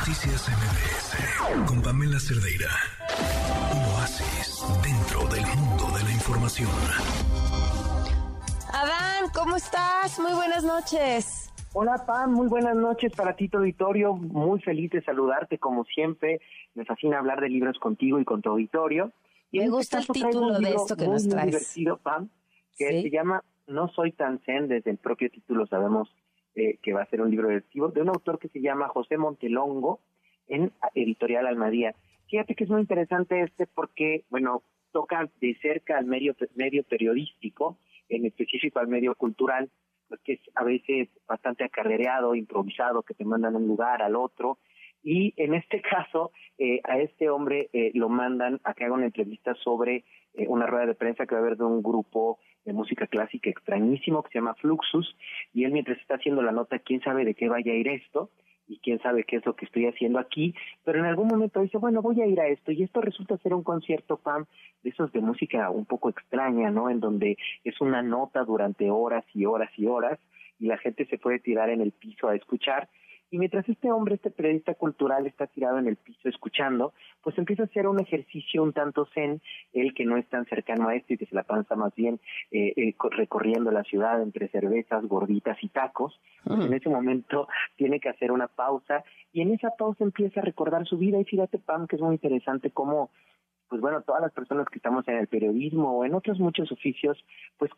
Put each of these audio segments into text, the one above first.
Noticias MBS con Pamela Cerdeira. Un oasis dentro del mundo de la información. Adán, ¿cómo estás? Muy buenas noches. Hola Pam, muy buenas noches para ti, tu auditorio. Muy feliz de saludarte como siempre. Me fascina hablar de libros contigo y con tu auditorio. Y Me este gusta el título de esto que muy, nos muy traes. divertido, Pam, que Sí. se llama No soy tan zen. Desde el propio título sabemos eh, que va a ser un libro divertido de un autor que se llama José Montelongo en Editorial Almadía. Fíjate que es muy interesante este porque, bueno, toca de cerca al medio, medio periodístico, en específico al medio cultural, pues que es a veces bastante acarreado, improvisado, que te mandan a un lugar al otro. Y en este caso, eh, a este hombre eh, lo mandan a que haga una entrevista sobre eh, una rueda de prensa que va a haber de un grupo de música clásica extrañísimo que se llama Fluxus. Y él mientras está haciendo la nota, quién sabe de qué vaya a ir esto y quién sabe qué es lo que estoy haciendo aquí, pero en algún momento dice, bueno, voy a ir a esto, y esto resulta ser un concierto, Pam, de esos de música un poco extraña, ¿no? En donde es una nota durante horas y horas y horas, y la gente se puede tirar en el piso a escuchar, y mientras este hombre, este periodista cultural, está tirado en el piso escuchando, pues empieza a hacer un ejercicio un tanto zen, él que no es tan cercano a esto y que se la panza más bien eh, eh, co- recorriendo la ciudad entre cervezas, gorditas y tacos, pues en ese momento tiene que hacer una pausa y en esa pausa empieza a recordar su vida. Y fíjate Pam que es muy interesante cómo pues bueno todas las personas que estamos en el periodismo o en otros muchos oficios pues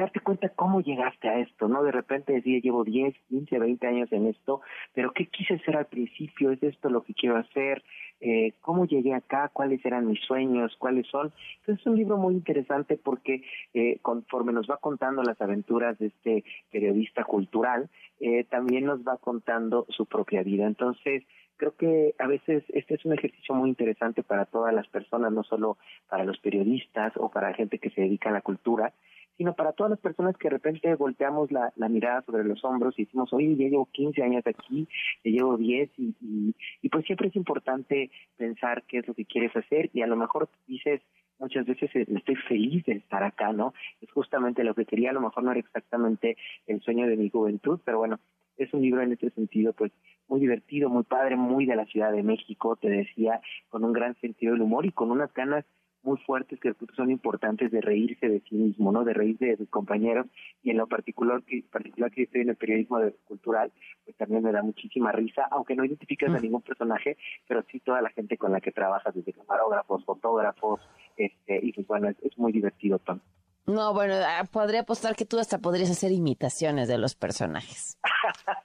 darte cuenta cómo llegaste a esto, ¿no? De repente decía, llevo 10, 15, 20 años en esto, pero ¿qué quise ser al principio? ¿Es esto lo que quiero hacer? Eh, ¿Cómo llegué acá? ¿Cuáles eran mis sueños? ¿Cuáles son? Entonces es un libro muy interesante porque eh, conforme nos va contando las aventuras de este periodista cultural, eh, también nos va contando su propia vida. Entonces, creo que a veces este es un ejercicio muy interesante para todas las personas, no solo para los periodistas o para gente que se dedica a la cultura, sino para todas las personas que de repente volteamos la, mirada sobre los hombros y decimos, oye, ya llevo 15 años aquí, ya llevo 10 y, y, y pues siempre es importante pensar qué es lo que quieres hacer y a lo mejor dices, muchas veces eh, estoy feliz de estar acá, ¿no? Es justamente lo que quería, a lo mejor no era exactamente el sueño de mi juventud, pero bueno, es un libro en este sentido, pues muy divertido, muy padre, muy de la Ciudad de México, te decía, con un gran sentido del humor y con unas ganas muy fuertes que son importantes de reírse de sí mismo, ¿no? De reírse de sus compañeros y en lo particular que particular que estoy en el periodismo de- cultural, pues también me da muchísima risa, aunque no identificas a ningún personaje, pero sí toda la gente con la que trabajas, desde camarógrafos, fotógrafos, este, y pues bueno, es, es muy divertido, Tom. No, bueno, ah, podría apostar que tú hasta podrías hacer imitaciones de los personajes.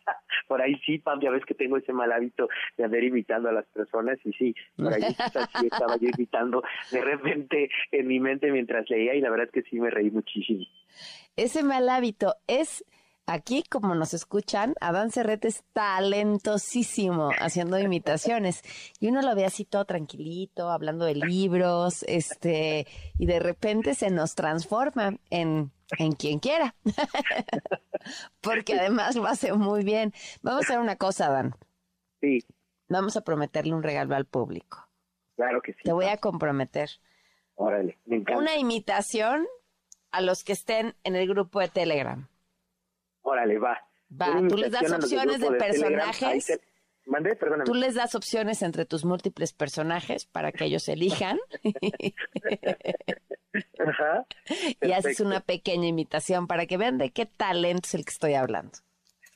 por ahí sí, Pam, ya ves que tengo ese mal hábito de andar imitando a las personas y sí, por ahí quizás sí estaba yo imitando de repente en mi mente mientras leía y la verdad es que sí me reí muchísimo. Ese mal hábito es, aquí como nos escuchan, Adán Cerrete es talentosísimo haciendo imitaciones. Y uno lo ve así todo tranquilito, hablando de libros, este, y de repente se nos transforma en, en quien quiera. Porque además lo hace muy bien. Vamos a hacer una cosa, Adán. Sí, Vamos a prometerle un regalo al público. claro que sí. Te voy a comprometer. Órale, me encanta. Una imitación a los que estén en el grupo de Telegram. Órale, va. Va, tú les das opciones de personajes. Mandé, perdóname. Tú les das opciones entre tus múltiples personajes para que ellos elijan Ajá. y haces una pequeña imitación para que vean de qué talento es el que estoy hablando.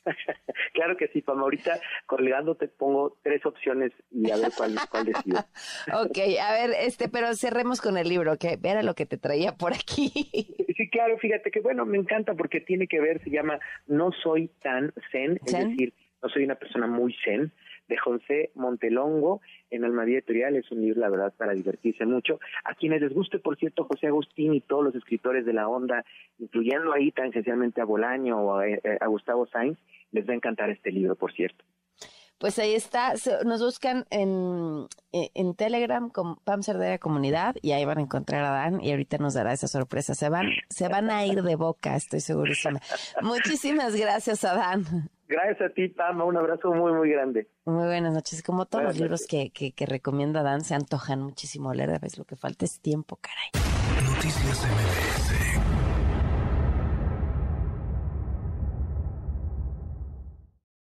claro que sí, Pam. Ahorita colgando te pongo tres opciones y a ver cuál, cuál decido. Ok, a ver, este, pero cerremos con el libro, que era lo que te traía por aquí. Sí, claro, fíjate que bueno, me encanta porque tiene que ver, se llama No soy tan zen, es decir, no soy una persona muy zen, de José Montelongo en Almadía Editorial, es un libro, la verdad, para divertirse mucho. A quienes les guste, por cierto, José Agustín y todos los escritores de la onda, incluyendo ahí tangencialmente a Bolaño o a, eh, a Gustavo Sainz, les va a encantar este libro, por cierto. Pues ahí está, nos buscan en, en en Telegram con Pam Cerdera Comunidad y ahí van a encontrar a Dan y ahorita nos dará esa sorpresa. Se van, se van a ir de boca, estoy segurísima. Muchísimas gracias, Adán. Gracias a ti, Pama, un abrazo muy, muy grande. Muy buenas noches. Como todos Buenas los libros que, que, que recomienda Dan, se antojan muchísimo leer. A veces lo que falta es tiempo, caray. Noticias MBS